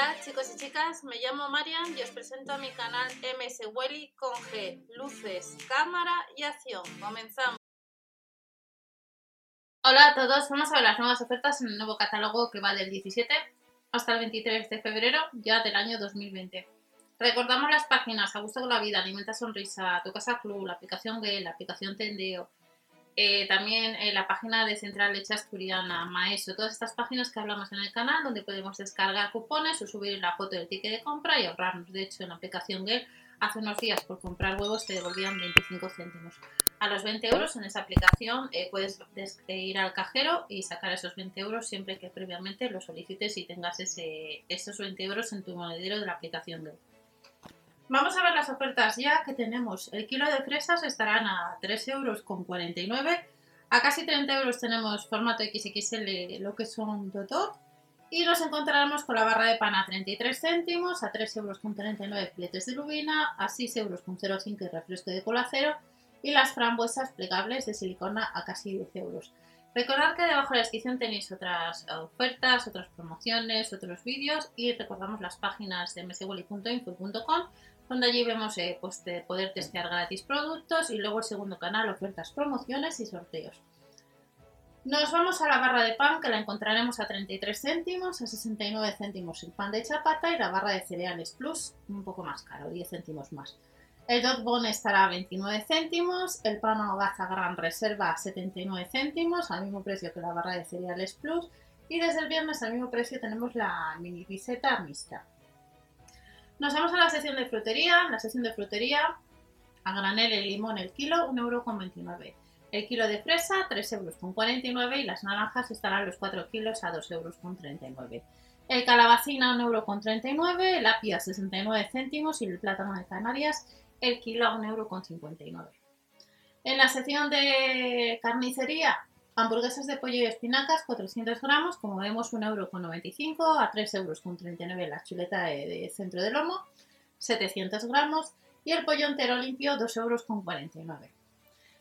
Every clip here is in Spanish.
Hola chicos y chicas, me llamo Marian y os presento a mi canal MS Welly con G, luces, cámara y acción. Comenzamos. Hola a todos, vamos a ver las nuevas ofertas en el nuevo catálogo que va del 17 hasta el 23 de febrero ya del año 2020. Recordamos las páginas A Gusto con la Vida, Alimenta Sonrisa, Tu Casa Club, la aplicación Gay, la aplicación Tendeo, eh, también eh, la página de Central Leche Asturiana, Maeso, todas estas páginas que hablamos en el canal donde podemos descargar cupones o subir la foto del ticket de compra y ahorrarnos. De hecho, en la aplicación Gale hace unos días por comprar huevos te devolvían 25 céntimos. A los 20 euros en esa aplicación eh, puedes ir al cajero y sacar esos 20 euros siempre que previamente lo solicites y tengas ese, esos 20 euros en tu monedero de la aplicación Gale. Vamos a ver las ofertas ya que tenemos. El kilo de fresas estarán a 3,49 euros. Con 49. A casi 30 euros tenemos formato XXL, lo que son Dotop. Y nos encontraremos con la barra de pan a 33 céntimos, a 3,39 euros con 39 filetes de lubina, a 6,05 euros con 05 y refresco de cola cero. Y las frambuesas plegables de silicona a casi 10 euros. Recordad que debajo de la descripción tenéis otras ofertas, otras promociones, otros vídeos y recordamos las páginas de mswally.info.com donde allí vemos eh, pues, poder testear gratis productos y luego el segundo canal, ofertas, promociones y sorteos. Nos vamos a la barra de pan que la encontraremos a 33 céntimos, a 69 céntimos el pan de chapata y la barra de cereales plus un poco más caro, 10 céntimos más. El dot bon estará a 29 céntimos, el pan hogaza gran reserva a 79 céntimos, al mismo precio que la barra de cereales plus y desde el viernes al mismo precio tenemos la mini piseta mixta. Nos vamos a la sección de frutería. La sección de frutería, a granel el limón el kilo, 1,29€. El kilo de fresa, 3,49€ y las naranjas estarán los 4 kilos a 2,39€. El calabacina, 1,39€, el apia, 69 céntimos y el plátano de Canarias, el kilo a 1,59€. En la sección de carnicería, Hamburguesas de pollo y espinacas, 400 gramos, como vemos 1,95€ a 3,39€ la chuleta de, centro de lomo, 700 gramos, y el pollo entero limpio, 2,49€.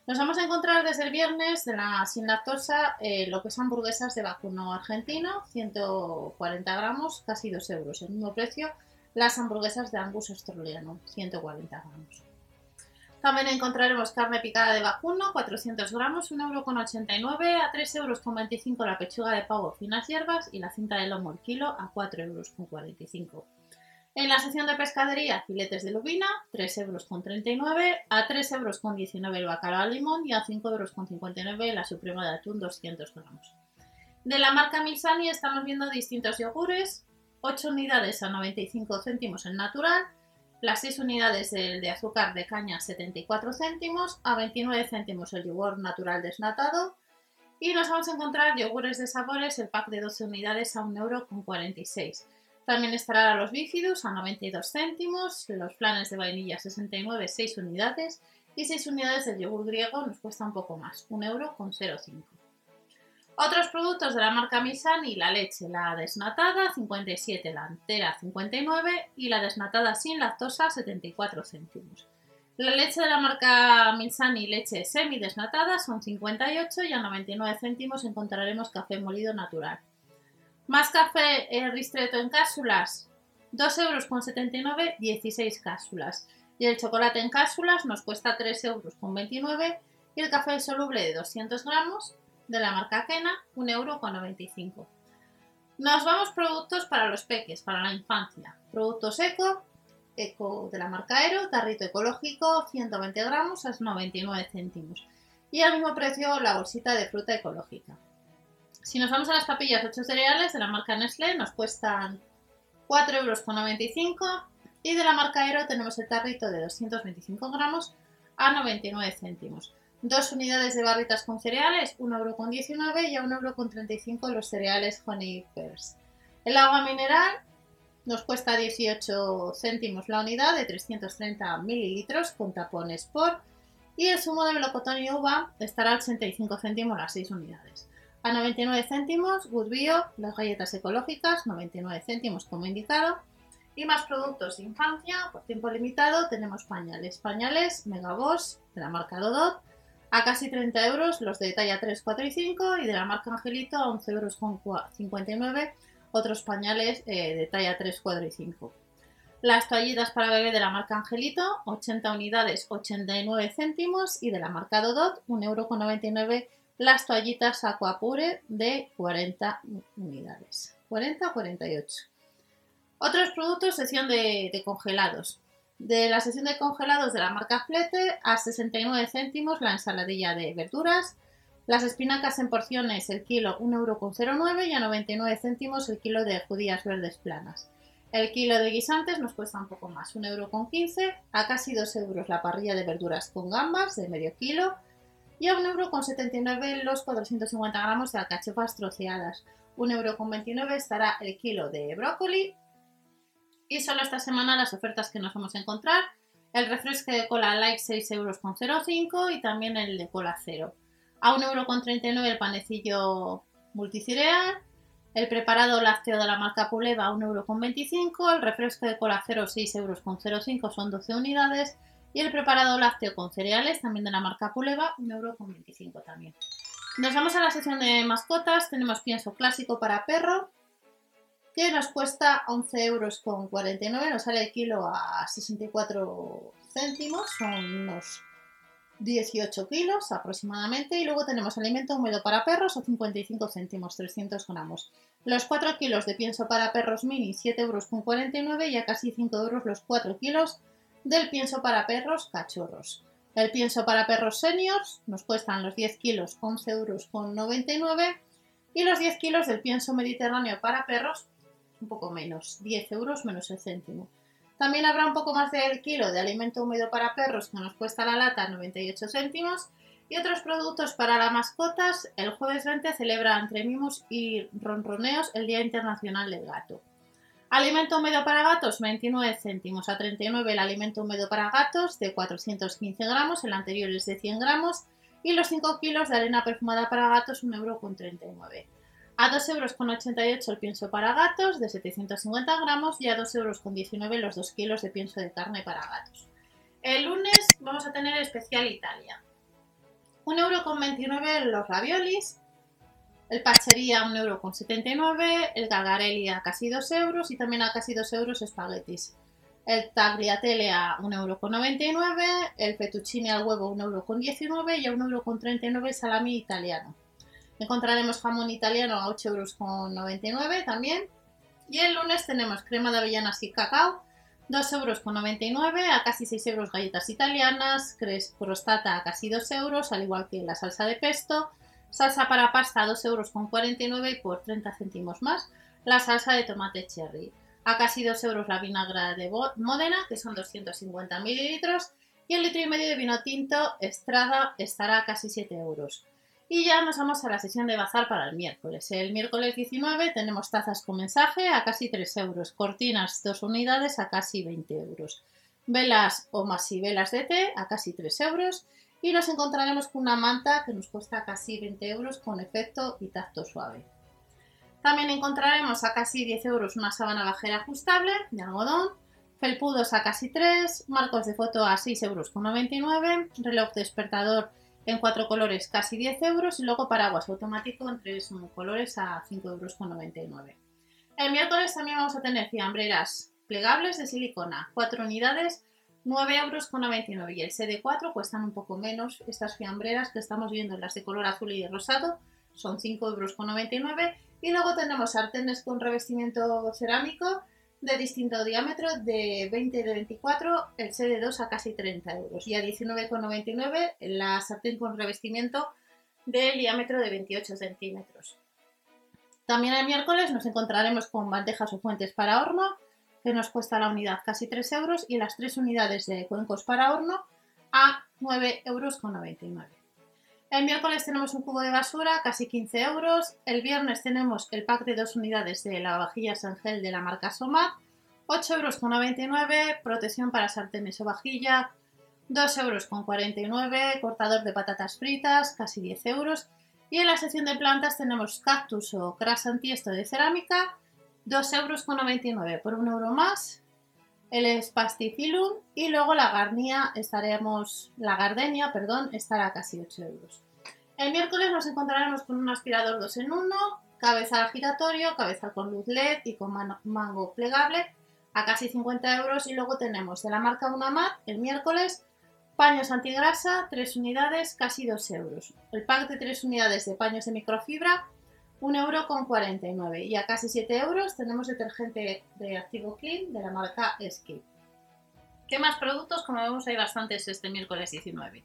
Nos vamos a encontrar desde el viernes de la sin lactosa eh, lo que son hamburguesas de vacuno argentino, 140 gramos, casi 2 euros. El mismo precio las hamburguesas de Angus australiano, 140 gramos. También encontraremos carne picada de vacuno, 400 gramos, 1,89€ a 3,25 euros la pechuga de pavo finas hierbas y la cinta de lomo el kilo a 4,45 euros. En la sección de pescadería, filetes de lubina, 3,39 euros, a 3,19 euros el bacalao al limón y a 5,59 euros la suprema de atún 200 gramos. De la marca Misani estamos viendo distintos yogures, 8 unidades a 95 céntimos en natural, las 6 unidades de, azúcar de caña 74 céntimos, a 29 céntimos el yogur natural desnatado y nos vamos a encontrar yogures de sabores, el pack de 12 unidades a 1,46€. También estará los bífidos a 92 céntimos, los planes de vainilla 69, 6 unidades y 6 unidades del yogur griego nos cuesta un poco más, 1,05€. Otros productos de la marca Misani, la leche, la desnatada, 57, la entera, 59 y la desnatada sin lactosa, 74 céntimos. La leche de la marca Misani, leche semi desnatada, son 58 y a 99 céntimos encontraremos café molido natural. Más café eh, ristreto en cápsulas, 2,79 euros, 16 cápsulas. Y el chocolate en cápsulas nos cuesta 3,29 euros y el café soluble de 200 gramos de la marca Kena, 1,95€. Nos vamos productos para los peques, para la infancia. Productos eco, eco de la marca Aero, tarrito ecológico, 120 gramos a 99 céntimos. Y al mismo precio la bolsita de fruta ecológica. Si nos vamos a las papillas 8 cereales de la marca Nestlé, nos cuestan 4,95 euros. Y de la marca Aero tenemos el tarrito de 225 gramos a 99 céntimos. Dos unidades de barritas con cereales, 1,19€ y a 1,35€ los cereales Honey Pears. El agua mineral nos cuesta 18 céntimos la unidad de 330 mililitros con tapones por y el zumo de melocotón y uva estará a 85 céntimos las 6 unidades. A 99 céntimos Good Bio, las galletas ecológicas, 99 céntimos como indicado. Y más productos de infancia, por tiempo limitado, tenemos pañales. Pañales Megaboss de la marca Dodot, a casi 30 euros los de talla 3, 4 y 5 y de la marca Angelito a 11 euros con 59 otros pañales eh, de talla 3, 4 y 5. Las toallitas para bebé de la marca Angelito, 80 unidades, 89 céntimos. Y de la marca Dodot, 1,99€ las toallitas Aquapure de 40 unidades. 40 48. Otros productos, sesión de, de, congelados. De la sesión de congelados de la marca Flete a 69 céntimos la ensaladilla de verduras. Las espinacas en porciones el kilo 1,09€ y a 99 céntimos el kilo de judías verdes planas. El kilo de guisantes nos cuesta un poco más, 1,15€, a casi 2 euros la parrilla de verduras con gambas de medio kilo y a 1,79€ los 450 gramos de alcachofas troceadas. 1,29€ estará el kilo de brócoli y solo esta semana las ofertas que nos vamos a encontrar. El refresco de cola light 6,05€ y también el de cola cero. A 1,39€ el panecillo multicireal el preparado lácteo de la marca Puleva 1,25€, el refresco de cola 0 6,05€ son 12 unidades y el preparado lácteo con cereales también de la marca Puleva 1,25€ también. Nos vamos a la sección de mascotas, tenemos pienso clásico para perro que nos cuesta 11,49€, nos sale el kilo a 64 céntimos, son unos 18 kilos aproximadamente y luego tenemos alimento húmedo para perros o 55 céntimos, 300 gramos. Los 4 kilos de pienso para perros mini, 7 euros con 49 y a casi 5 euros los 4 kilos del pienso para perros cachorros. El pienso para perros seniors nos cuestan los 10 kilos 11 euros con 99 y los 10 kilos del pienso mediterráneo para perros un poco menos, 10 euros menos el céntimo. También habrá un poco más del kilo de alimento húmedo para perros que nos cuesta la lata 98 céntimos y otros productos para las mascotas. El jueves 20 celebra entre mimos y ronroneos el Día Internacional del Gato. Alimento húmedo para gatos 29 céntimos a 39 el alimento húmedo para gatos de 415 gramos, el anterior es de 100 gramos y los 5 kilos de arena perfumada para gatos 1,39 euro. A 2,88 euros el pienso para gatos de 750 gramos y a 2,19 euros los 2 kilos de pienso de carne para gatos. El lunes vamos a tener especial Italia. 1,29€ los raviolis, el pachería 1,79€, el gargarelli a casi 2 euros y también a casi 2 euros espaguetis. El tagliatelle a 1,99€, el fettuccine al huevo 1,19€ y a 1,39€ el salami italiano. Encontraremos jamón italiano a 8,99 euros también. Y el lunes tenemos crema de avellanas y cacao, 2,99 euros, a casi 6 euros galletas italianas, crostata a casi 2 euros, al igual que la salsa de pesto, salsa para pasta a 2,49 euros y por 30 céntimos más, la salsa de tomate cherry. A casi 2 euros la vinagra de Modena, que son 250 mililitros, y el litro y medio de vino tinto Estrada estará a casi 7 euros. Y ya nos vamos a la sesión de bazar para el miércoles. El miércoles 19 tenemos tazas con mensaje a casi 3 euros, cortinas 2 unidades a casi 20 euros, velas o velas de té a casi 3 euros y nos encontraremos con una manta que nos cuesta casi 20 euros con efecto y tacto suave. También encontraremos a casi 10 euros una sábana bajera ajustable de algodón, felpudos a casi 3, marcos de foto a 6 euros con 99, reloj despertador en cuatro colores casi 10 euros y luego paraguas automático en tres colores a 5,99 euros. El miércoles también vamos a tener fiambreras plegables de silicona, 4 unidades, 9,99 euros y el CD4 cuestan un poco menos estas fiambreras que estamos viendo, las de color azul y rosado, son 5,99 euros y luego tenemos sartenes con revestimiento cerámico de distinto diámetro de 20 de 24, el CD2 a casi 30 euros y a 19,99 la sartén con revestimiento de diámetro de 28 centímetros. También el miércoles nos encontraremos con bandejas o fuentes para horno que nos cuesta la unidad casi 3 euros y las 3 unidades de cuencos para horno a 9,99 euros. El miércoles tenemos un cubo de basura, casi 15 euros. El viernes tenemos el pack de dos unidades de lavavajillas en gel de la marca Somat, 8,99 euros. Protección para sartenes o vajilla, 2,49 euros. Cortador de patatas fritas, casi 10 euros. Y en la sección de plantas tenemos cactus o cras antiesto de cerámica, 2,99 euros por un euro más. El spastifilum y luego la garnia estaremos, la gardenia, perdón, estará casi 8 euros. El miércoles nos encontraremos con un aspirador 2 en 1, cabezal giratorio, cabezal con luz LED y con mango plegable a casi 50 euros. Y luego tenemos de la marca Unamat el miércoles paños antigrasa, 3 unidades, casi 2 euros. El pack de 3 unidades de paños de microfibra, 1 euro con 49. Y a casi 7 euros tenemos detergente de Activo Clean de la marca Skip. ¿Qué más productos? Como vemos hay bastantes este miércoles 19.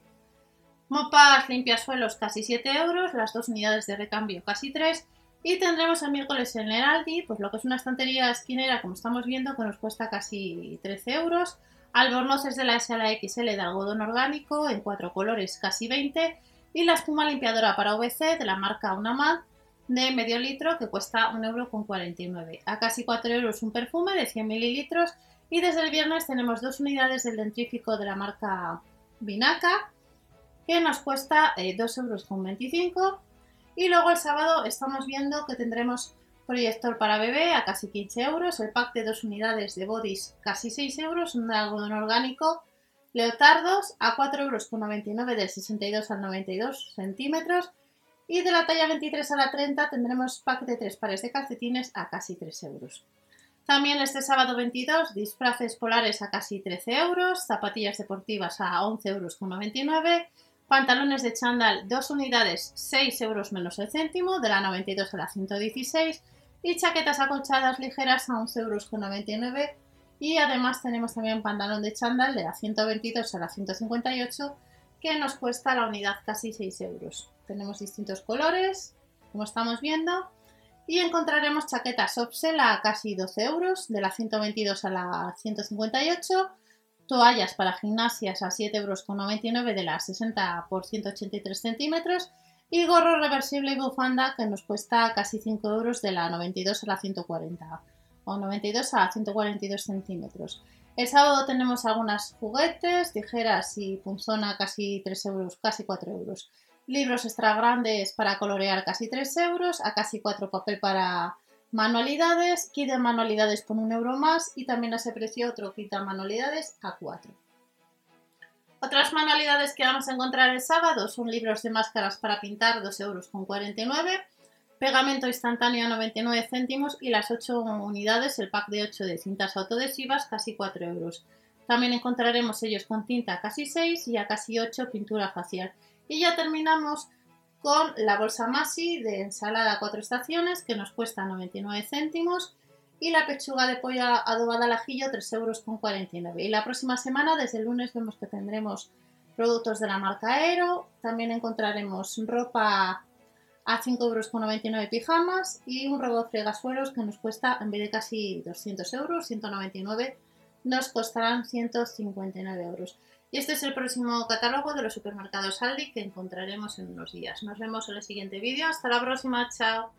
Mopas limpiasuelos casi 7 euros, las dos unidades de recambio casi 3 y tendremos el miércoles en el Aldi, pues lo que es una estantería esquinera, como estamos viendo, que nos cuesta casi 13 euros. Albornoces de la S a la XL de algodón orgánico en cuatro colores, casi 20. Y la espuma limpiadora para VC de la marca Unamad de medio litro que cuesta 1,49 euro. A casi 4 euros un perfume de 100 mililitros. Y desde el viernes tenemos dos unidades del dentrífico de la marca Vinaca que nos cuesta 2,25 eh, euros y luego el sábado estamos viendo que tendremos proyector para bebé a casi 15 euros, el pack de dos unidades de bodies casi 6 euros, un algodón orgánico, leotardos a 4,99 euros del 62 al 92 centímetros y de la talla 23 a la 30 tendremos pack de tres pares de calcetines a casi 3 euros. También este sábado 22 disfraces polares a casi 13 euros, zapatillas deportivas a 11,99 euros Pantalones de chándal, dos unidades, 6 euros menos el céntimo, de la 92 a la 116. Y chaquetas acolchadas ligeras a 11,99 euros. Y además tenemos también pantalón de chándal de la 122 a la 158, que nos cuesta la unidad casi 6 euros. Tenemos distintos colores, como estamos viendo. Y encontraremos chaquetas Opsel a casi 12 euros, de la 122 a la 158 toallas para gimnasias a 7,99 euros de las 60 por 183 centímetros y gorro reversible y bufanda que nos cuesta casi 5 euros de la 92 a la 140 o 92 a 142 centímetros. El sábado tenemos algunas juguetes, tijeras y punzona casi 3 euros, casi 4 euros. Libros extra grandes para colorear casi 3 euros, a casi 4 papel para Manualidades, kit de manualidades por un euro más y también a ese precio otro kit de manualidades a 4. Otras manualidades que vamos a encontrar el sábado son libros de máscaras para pintar 2,49 euros, pegamento instantáneo a 99 céntimos y las 8 unidades, el pack de 8 de cintas autoadhesivas, casi 4 euros. También encontraremos ellos con tinta casi 6 y a casi 8 pintura facial. Y ya terminamos con la bolsa Masi de ensalada cuatro estaciones que nos cuesta 99 céntimos y la pechuga de pollo adobada al ajillo 3,49 euros. Y la próxima semana, desde el lunes, vemos que tendremos productos de la marca Aero, también encontraremos ropa a 5,99 euros pijamas y un robot fregasuelos que nos cuesta, en vez de casi 200 euros, 199, nos costarán 159 euros. Y este es el próximo catálogo de los supermercados Aldi que encontraremos en unos días. Nos vemos en el siguiente vídeo. Hasta la próxima. Chao.